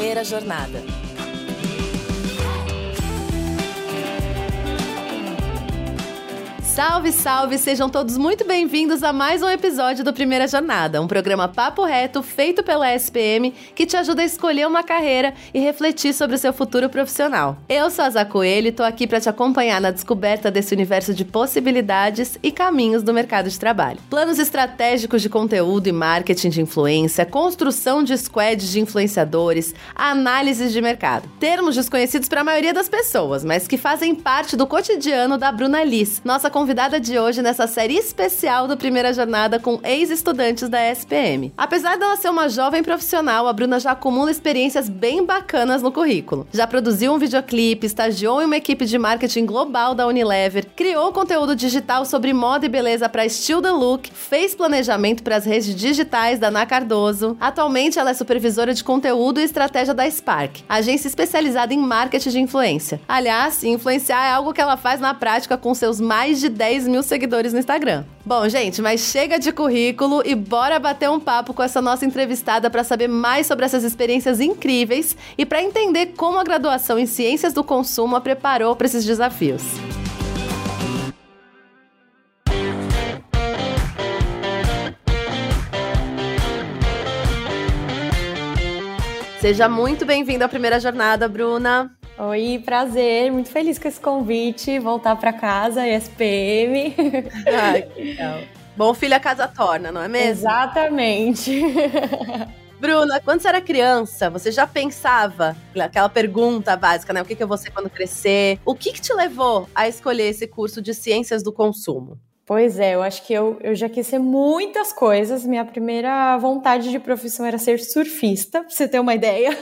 Primeira Jornada. Salve, salve! Sejam todos muito bem-vindos a mais um episódio do Primeira Jornada, um programa papo reto feito pela SPM que te ajuda a escolher uma carreira e refletir sobre o seu futuro profissional. Eu sou a Zá Coelho e tô aqui para te acompanhar na descoberta desse universo de possibilidades e caminhos do mercado de trabalho. Planos estratégicos de conteúdo e marketing de influência, construção de squads de influenciadores, análises de mercado. Termos desconhecidos para a maioria das pessoas, mas que fazem parte do cotidiano da Bruna Liz, nossa convidada de hoje nessa série especial do Primeira Jornada com ex-estudantes da SPM. Apesar dela ser uma jovem profissional, a Bruna já acumula experiências bem bacanas no currículo. Já produziu um videoclipe, estagiou em uma equipe de marketing global da Unilever, criou conteúdo digital sobre moda e beleza para Still the Look, fez planejamento para as redes digitais da Ana Cardoso. Atualmente ela é supervisora de conteúdo e estratégia da Spark, agência especializada em marketing de influência. Aliás, influenciar é algo que ela faz na prática com seus mais de 10 mil seguidores no Instagram. Bom, gente, mas chega de currículo e bora bater um papo com essa nossa entrevistada para saber mais sobre essas experiências incríveis e para entender como a graduação em Ciências do Consumo a preparou para esses desafios. Seja muito bem-vinda à primeira jornada, Bruna. Oi, prazer, muito feliz com esse convite, voltar para casa, SPM. Ai, que legal. Bom filho a casa torna, não é mesmo? Exatamente. Bruna, quando você era criança, você já pensava aquela pergunta básica, né? O que, que eu vou ser quando crescer? O que, que te levou a escolher esse curso de ciências do consumo? Pois é, eu acho que eu, eu já quis ser muitas coisas. Minha primeira vontade de profissão era ser surfista, pra você ter uma ideia.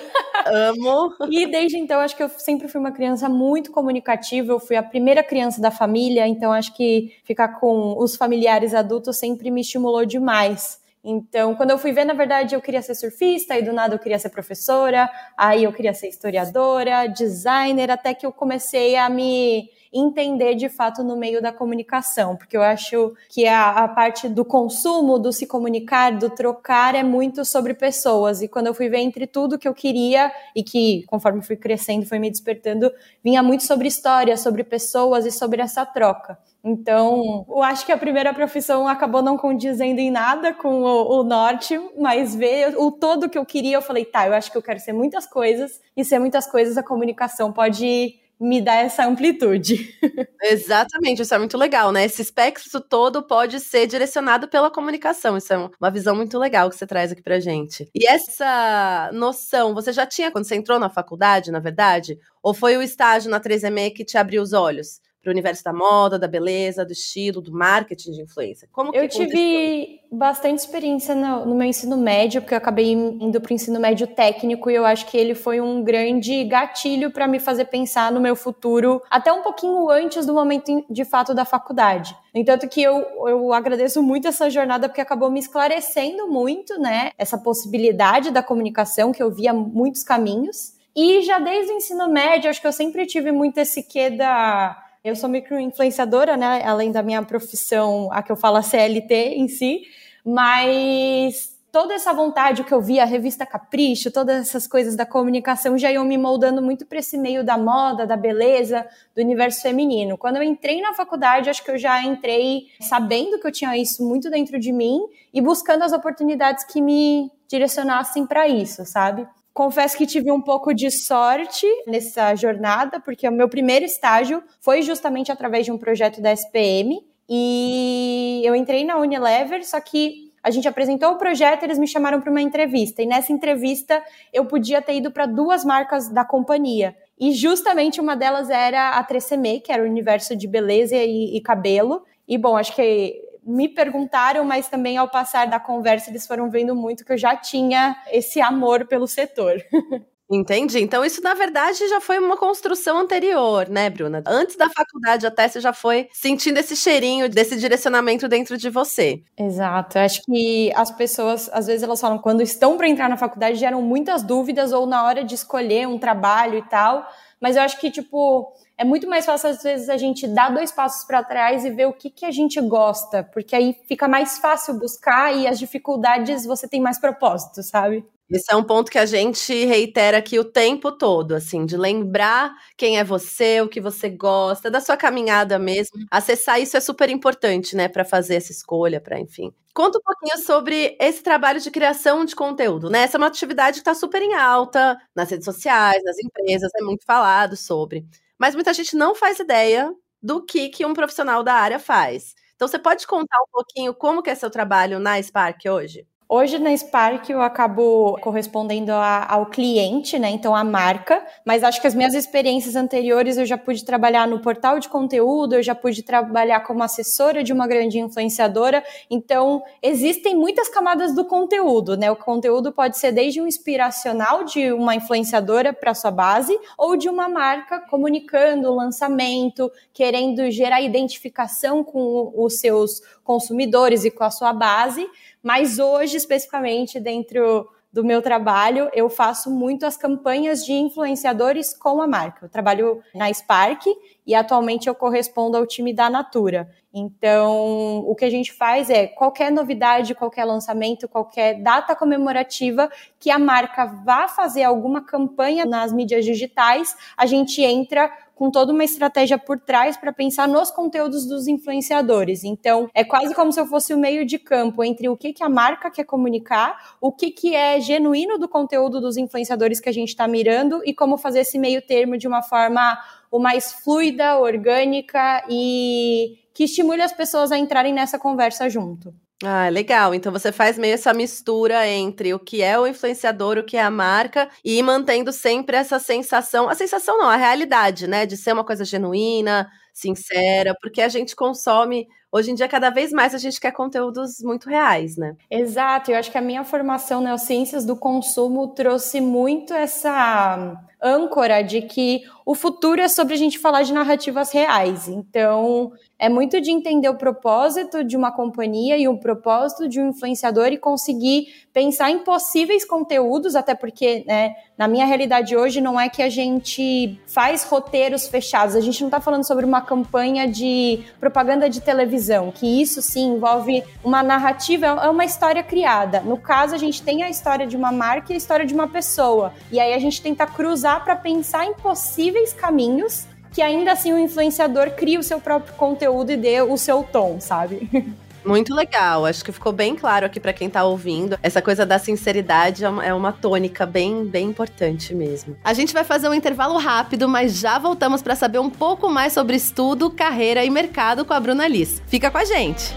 Amo! e desde então, acho que eu sempre fui uma criança muito comunicativa. Eu fui a primeira criança da família, então acho que ficar com os familiares adultos sempre me estimulou demais. Então, quando eu fui ver, na verdade, eu queria ser surfista, e do nada eu queria ser professora, aí eu queria ser historiadora, designer, até que eu comecei a me entender de fato no meio da comunicação, porque eu acho que a, a parte do consumo, do se comunicar, do trocar é muito sobre pessoas. E quando eu fui ver entre tudo que eu queria e que conforme fui crescendo, foi me despertando, vinha muito sobre história, sobre pessoas e sobre essa troca. Então, eu acho que a primeira profissão acabou não condizendo em nada com o, o, norte, mas ver o todo que eu queria, eu falei, tá, eu acho que eu quero ser muitas coisas, e ser muitas coisas a comunicação pode me dá essa amplitude. Exatamente, isso é muito legal, né? Esse espectro todo pode ser direcionado pela comunicação. Isso é uma visão muito legal que você traz aqui pra gente. E essa noção, você já tinha quando você entrou na faculdade, na verdade? Ou foi o estágio na 3M que te abriu os olhos? Para o universo da moda, da beleza, do estilo, do marketing de influência? Como eu tive bastante experiência no, no, meu ensino médio, porque eu acabei indo para o ensino médio técnico e eu acho que ele foi um grande gatilho para me fazer pensar no meu futuro, até um pouquinho antes do momento de fato da faculdade. Entanto que eu, eu agradeço muito essa jornada porque acabou me esclarecendo muito, né, essa possibilidade da comunicação que eu via muitos caminhos. E já desde o ensino médio, acho que eu sempre tive muito esse quê da eu sou microinfluenciadora, né? Além da minha profissão, a que eu falo a CLT em si, mas toda essa vontade que eu via, a revista Capricho, todas essas coisas da comunicação já iam me moldando muito para esse meio da moda, da beleza, do universo feminino. Quando eu entrei na faculdade, acho que eu já entrei sabendo que eu tinha isso muito dentro de mim e buscando as oportunidades que me direcionassem para isso, sabe? Confesso que tive um pouco de sorte nessa jornada, porque o meu primeiro estágio foi justamente através de um projeto da SPM. E eu entrei na Unilever, só que a gente apresentou o projeto, eles me chamaram para uma entrevista. E nessa entrevista eu podia ter ido para duas marcas da companhia. E justamente uma delas era a 3CM, que era o universo de beleza e, e cabelo. E bom, acho que me perguntaram, mas também ao passar da conversa eles foram vendo muito que eu já tinha esse amor pelo setor. Entendi. Então, isso, na verdade, já foi uma construção anterior, né, Bruna? Antes da faculdade, até você já foi sentindo esse cheirinho desse direcionamento dentro de você. Exato. Eu acho que as pessoas, às vezes, elas falam, quando estão para entrar na faculdade, geram muitas dúvidas, ou na hora de escolher um trabalho e tal. Mas eu acho que, tipo, é muito mais fácil, às vezes, a gente dar dois passos para trás e ver o que, que a gente gosta, porque aí fica mais fácil buscar e as dificuldades você tem mais propósito, sabe? Esse é um ponto que a gente reitera aqui o tempo todo, assim, de lembrar quem é você, o que você gosta, da sua caminhada mesmo. Acessar isso é super importante, né, para fazer essa escolha, para enfim. Conta um pouquinho sobre esse trabalho de criação de conteúdo, né? Essa é uma atividade que está super em alta nas redes sociais, nas empresas, é muito falado sobre. Mas muita gente não faz ideia do que, que um profissional da área faz. Então, você pode contar um pouquinho como que é seu trabalho na Spark hoje? Hoje na Spark eu acabo correspondendo a, ao cliente, né? Então a marca, mas acho que as minhas experiências anteriores eu já pude trabalhar no portal de conteúdo, eu já pude trabalhar como assessora de uma grande influenciadora. Então existem muitas camadas do conteúdo, né? O conteúdo pode ser desde um inspiracional de uma influenciadora para sua base ou de uma marca comunicando o lançamento, querendo gerar identificação com os seus consumidores e com a sua base. Mas hoje, especificamente, dentro do meu trabalho, eu faço muito as campanhas de influenciadores com a marca. Eu trabalho na Spark e atualmente eu correspondo ao time da Natura. Então, o que a gente faz é qualquer novidade, qualquer lançamento, qualquer data comemorativa que a marca vá fazer alguma campanha nas mídias digitais, a gente entra com toda uma estratégia por trás para pensar nos conteúdos dos influenciadores. Então, é quase como se eu fosse o meio de campo entre o que, que a marca quer comunicar, o que, que é genuíno do conteúdo dos influenciadores que a gente está mirando e como fazer esse meio termo de uma forma o mais fluida, orgânica e que estimule as pessoas a entrarem nessa conversa junto. Ah, legal. Então você faz meio essa mistura entre o que é o influenciador, o que é a marca, e mantendo sempre essa sensação, a sensação não, a realidade, né? De ser uma coisa genuína, sincera, porque a gente consome. Hoje em dia, cada vez mais a gente quer conteúdos muito reais, né? Exato, eu acho que a minha formação nas ciências do consumo trouxe muito essa âncora de que o futuro é sobre a gente falar de narrativas reais. Então, é muito de entender o propósito de uma companhia e o propósito de um influenciador e conseguir pensar em possíveis conteúdos, até porque, né, na minha realidade hoje, não é que a gente faz roteiros fechados, a gente não está falando sobre uma campanha de propaganda de televisão, que isso sim envolve uma narrativa, é uma história criada. No caso, a gente tem a história de uma marca e a história de uma pessoa, e aí a gente tenta cruzar para pensar em possíveis caminhos que ainda assim o influenciador cria o seu próprio conteúdo e dê o seu tom, sabe? Muito legal, acho que ficou bem claro aqui para quem tá ouvindo. Essa coisa da sinceridade é uma, é uma tônica bem, bem importante mesmo. A gente vai fazer um intervalo rápido, mas já voltamos para saber um pouco mais sobre estudo, carreira e mercado com a Bruna Liz. Fica com a gente!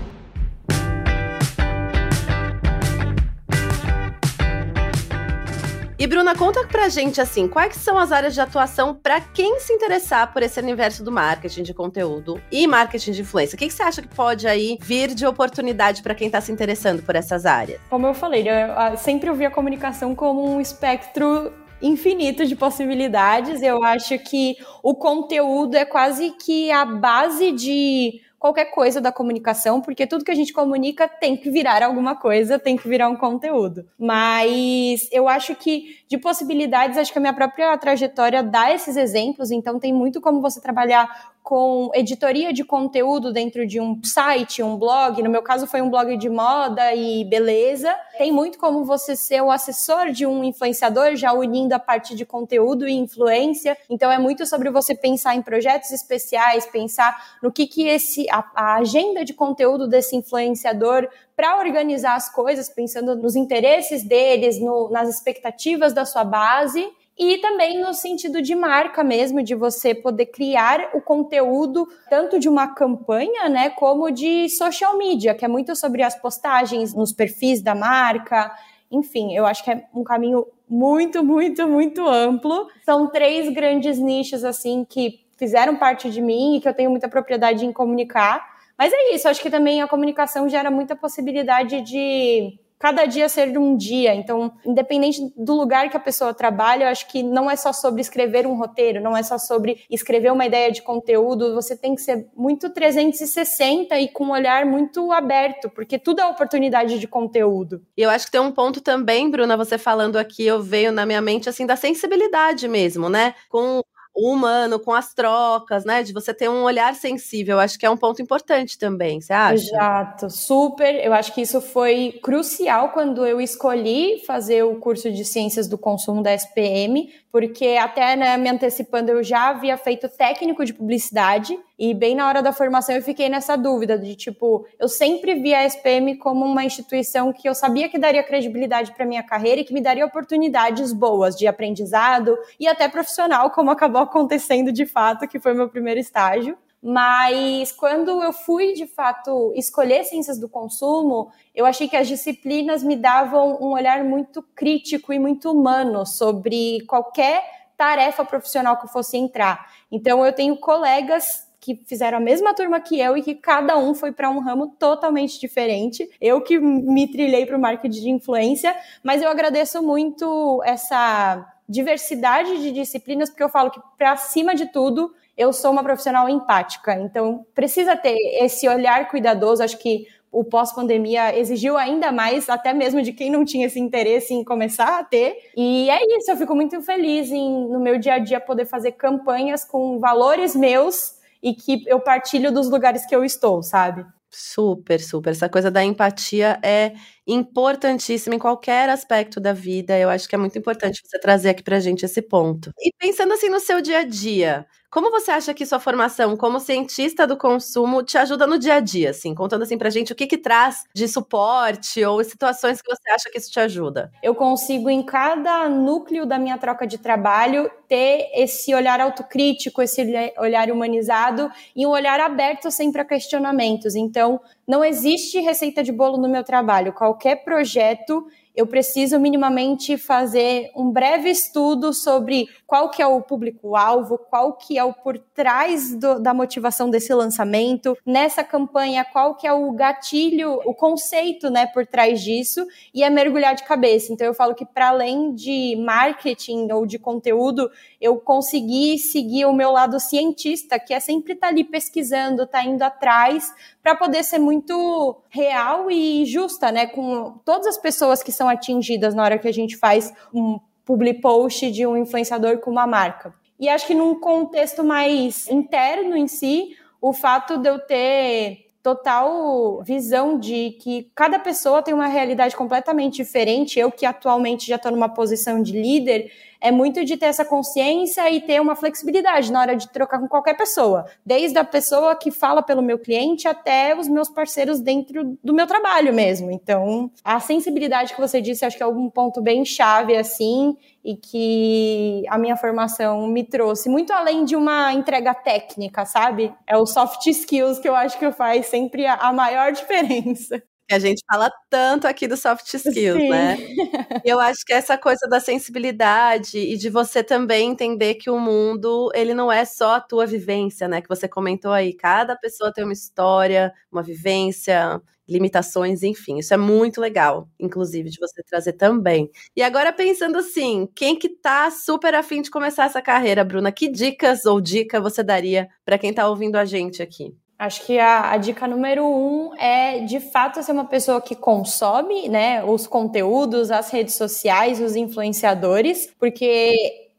E Bruna, conta pra gente assim, quais são as áreas de atuação para quem se interessar por esse universo do marketing de conteúdo e marketing de influência? O que, que você acha que pode aí vir de oportunidade para quem está se interessando por essas áreas? Como eu falei, eu sempre ouvi a comunicação como um espectro infinito de possibilidades. Eu acho que o conteúdo é quase que a base de qualquer coisa da comunicação, porque tudo que a gente comunica tem que virar alguma coisa, tem que virar um conteúdo. Mas eu acho que de possibilidades, acho que a minha própria trajetória dá esses exemplos, então tem muito como você trabalhar com editoria de conteúdo dentro de um site, um blog. No meu caso, foi um blog de moda e beleza. Tem muito como você ser o assessor de um influenciador, já unindo a parte de conteúdo e influência. Então, é muito sobre você pensar em projetos especiais, pensar no que, que esse, a, a agenda de conteúdo desse influenciador para organizar as coisas, pensando nos interesses deles, no, nas expectativas da sua base e também no sentido de marca mesmo, de você poder criar o conteúdo tanto de uma campanha, né, como de social media, que é muito sobre as postagens nos perfis da marca. Enfim, eu acho que é um caminho muito, muito, muito amplo. São três grandes nichos, assim, que fizeram parte de mim e que eu tenho muita propriedade em comunicar. Mas é isso, acho que também a comunicação gera muita possibilidade de cada dia ser um dia. Então, independente do lugar que a pessoa trabalha, eu acho que não é só sobre escrever um roteiro, não é só sobre escrever uma ideia de conteúdo, você tem que ser muito 360 e com um olhar muito aberto, porque tudo é oportunidade de conteúdo. E eu acho que tem um ponto também, Bruna, você falando aqui, eu veio na minha mente assim da sensibilidade mesmo, né? Com o humano, com as trocas, né? De você ter um olhar sensível. Acho que é um ponto importante também, você acha? Exato, super. Eu acho que isso foi crucial quando eu escolhi fazer o curso de Ciências do Consumo da SPM, porque até né, me antecipando, eu já havia feito técnico de publicidade e bem na hora da formação eu fiquei nessa dúvida de tipo, eu sempre vi a SPM como uma instituição que eu sabia que daria credibilidade para minha carreira e que me daria oportunidades boas de aprendizado e até profissional, como acabou acontecendo de fato, que foi meu primeiro estágio. Mas quando eu fui de fato escolher ciências do consumo, eu achei que as disciplinas me davam um olhar muito crítico e muito humano sobre qualquer tarefa profissional que eu fosse entrar. Então eu tenho colegas que fizeram a mesma turma que eu e que cada um foi para um ramo totalmente diferente. Eu que me trilhei para o marketing de influência, mas eu agradeço muito essa diversidade de disciplinas, porque eu falo que, para cima de tudo, eu sou uma profissional empática, então precisa ter esse olhar cuidadoso. Acho que o pós-pandemia exigiu ainda mais, até mesmo de quem não tinha esse interesse em começar a ter. E é isso, eu fico muito feliz em, no meu dia a dia, poder fazer campanhas com valores meus e que eu partilho dos lugares que eu estou, sabe? Super, super. Essa coisa da empatia é importantíssima em qualquer aspecto da vida. Eu acho que é muito importante você trazer aqui pra gente esse ponto. E pensando assim no seu dia a dia, como você acha que sua formação como cientista do consumo te ajuda no dia a dia, assim, contando assim pra gente o que que traz de suporte ou situações que você acha que isso te ajuda? Eu consigo em cada núcleo da minha troca de trabalho ter esse olhar autocrítico, esse olhar humanizado e um olhar aberto sempre a questionamentos. Então, não existe receita de bolo no meu trabalho. Qualquer projeto eu preciso minimamente fazer um breve estudo sobre qual que é o público-alvo, qual que é o por trás do, da motivação desse lançamento, nessa campanha, qual que é o gatilho, o conceito, né, por trás disso, e é mergulhar de cabeça. Então eu falo que para além de marketing ou de conteúdo, eu consegui seguir o meu lado cientista, que é sempre estar tá ali pesquisando, tá indo atrás, para poder ser muito real e justa, né, com todas as pessoas que são atingidas na hora que a gente faz um public post de um influenciador com uma marca. E acho que num contexto mais interno em si, o fato de eu ter total visão de que cada pessoa tem uma realidade completamente diferente. Eu que atualmente já estou numa posição de líder, é muito de ter essa consciência e ter uma flexibilidade na hora de trocar com qualquer pessoa, desde a pessoa que fala pelo meu cliente até os meus parceiros dentro do meu trabalho mesmo. Então, a sensibilidade que você disse, acho que é um ponto bem chave assim e que a minha formação me trouxe muito além de uma entrega técnica, sabe? É o soft skills que eu acho que faz sempre a maior diferença a gente fala tanto aqui do soft skills, Sim. né? Eu acho que essa coisa da sensibilidade e de você também entender que o mundo, ele não é só a tua vivência, né? Que você comentou aí, cada pessoa tem uma história, uma vivência, limitações, enfim. Isso é muito legal, inclusive, de você trazer também. E agora pensando assim, quem que tá super afim de começar essa carreira, Bruna, que dicas ou dica você daria para quem tá ouvindo a gente aqui? Acho que a, a, dica número um é, de fato, ser uma pessoa que consome né, os conteúdos, as redes sociais, os influenciadores, porque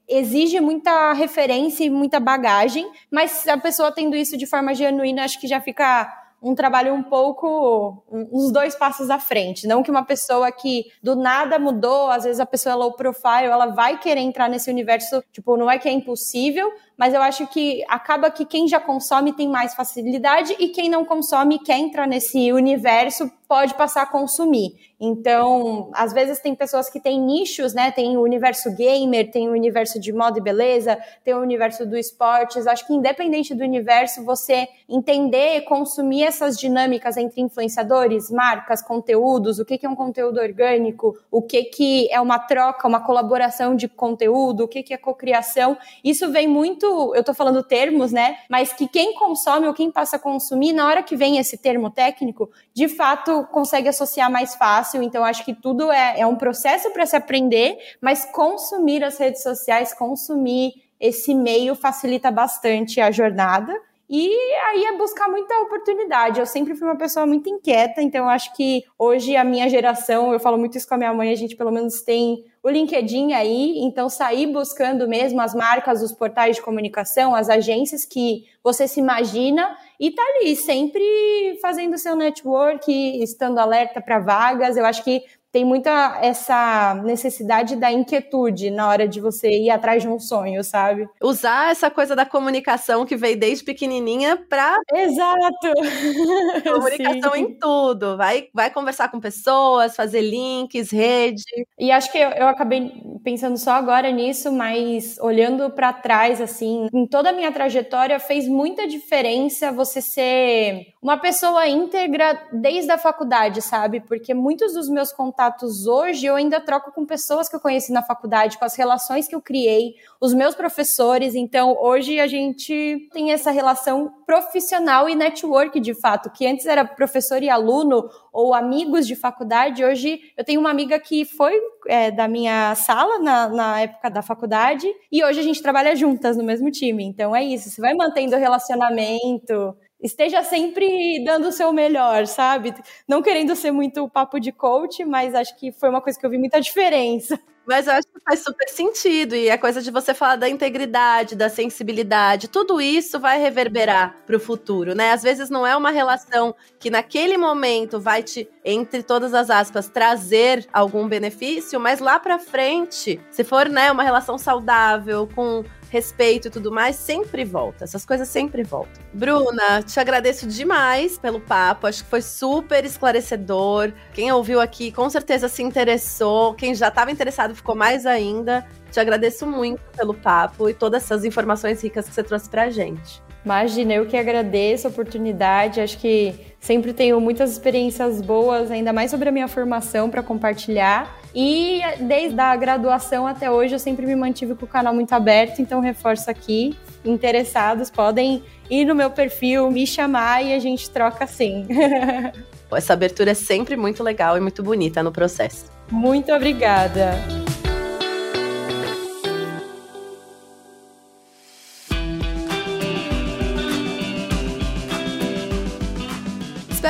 exige muita referência e muita bagagem, mas a pessoa tendo isso de forma genuína, acho que já fica um trabalho um pouco uns dois passos à frente. Não que uma pessoa que do nada mudou, às vezes a pessoa é low profile, ela vai querer entrar nesse universo, tipo, não é que é impossível, mas eu acho que acaba que quem já consome tem mais facilidade e quem não consome quer entrar nesse universo pode passar a consumir. Então, às vezes tem pessoas que têm nichos, né? Tem o universo gamer, tem o universo de moda e beleza, tem o universo do esportes. Acho que independente do universo, você entender e consumir essas dinâmicas entre influenciadores, marcas, conteúdos, o que, que é um conteúdo orgânico, o que, que é uma troca, uma colaboração de conteúdo, o que, que é cocriação. Isso vem muito, eu tô falando termos, né? Mas que quem consome ou quem passa a consumir, na hora que vem esse termo técnico, de fato consegue associar mais fácil. Então, acho que tudo é, é um processo para se aprender, mas consumir as redes sociais, consumir esse meio facilita bastante a jornada. E aí é buscar muita oportunidade. Eu sempre fui uma pessoa muito inquieta, então acho que hoje a minha geração, eu falo muito isso com a minha mãe, a gente pelo menos tem o LinkedIn aí, então sair buscando mesmo as marcas, os portais de comunicação, as agências que você se imagina e tá ali sempre fazendo seu network, estando alerta para vagas. Eu acho que tem muita essa necessidade da inquietude na hora de você ir atrás de um sonho, sabe? Usar essa coisa da comunicação que veio desde pequenininha pra. Exato! Comunicação em tudo. Vai, vai conversar com pessoas, fazer links, rede. E acho que eu, eu acabei pensando só agora nisso, mas olhando para trás, assim, em toda a minha trajetória, fez muita diferença você ser uma pessoa íntegra desde a faculdade, sabe? Porque muitos dos meus contatos contatos hoje, eu ainda troco com pessoas que eu conheci na faculdade, com as relações que eu criei, os meus professores. Então, hoje a gente tem essa relação profissional e network, de fato, que antes era professor e aluno ou amigos de faculdade. Hoje eu tenho uma amiga que foi é, da minha sala na, na época da faculdade e hoje a gente trabalha juntas no mesmo time. Então é isso, você vai mantendo o relacionamento, esteja sempre dando o seu melhor, sabe? Não querendo ser muito papo de coach, mas acho que foi uma coisa que eu vi muita diferença. Mas eu acho que faz super sentido. E a coisa de você falar da integridade, da sensibilidade, tudo isso vai reverberar para o futuro, né? Às vezes não é uma relação que naquele momento vai te, entre todas as aspas, trazer algum benefício, mas lá para frente, se for, né, uma relação saudável, com respeito e tudo mais, sempre volta. Essas coisas sempre voltam. Bruna, te agradeço demais pelo papo. Acho que foi super esclarecedor. Quem ouviu aqui com certeza se interessou. Quem já estava interessado ficou mais ainda. Te agradeço muito pelo papo e todas essas informações ricas que você trouxe pra gente. Imagina, eu que agradeço a oportunidade. Acho que sempre tenho muitas experiências boas, ainda mais sobre a minha formação para compartilhar. E desde a graduação até hoje eu sempre me mantive com o canal muito aberto, então reforço aqui. Interessados podem ir no meu perfil, me chamar e a gente troca sim. Essa abertura é sempre muito legal e muito bonita no processo. Muito obrigada.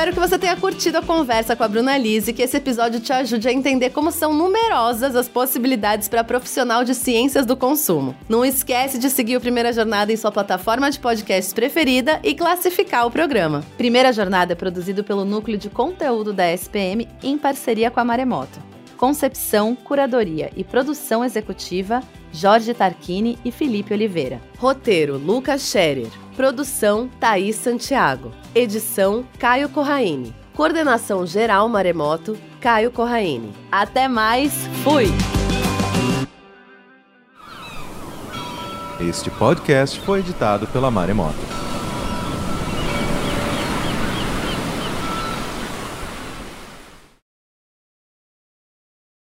Espero que você tenha curtido a conversa com a Bruna Lise e que esse episódio te ajude a entender como são numerosas as possibilidades para profissional de ciências do consumo. Não esquece de seguir o Primeira Jornada em sua plataforma de podcast preferida e classificar o programa. Primeira Jornada é produzido pelo Núcleo de Conteúdo da SPM em parceria com a Maremoto. Concepção, curadoria e produção executiva Jorge Tarquini e Felipe Oliveira. Roteiro Lucas Scherer. Produção Thaís Santiago. Edição Caio Corraine. Coordenação geral Maremoto Caio Corraine. Até mais, fui! Este podcast foi editado pela Maremoto.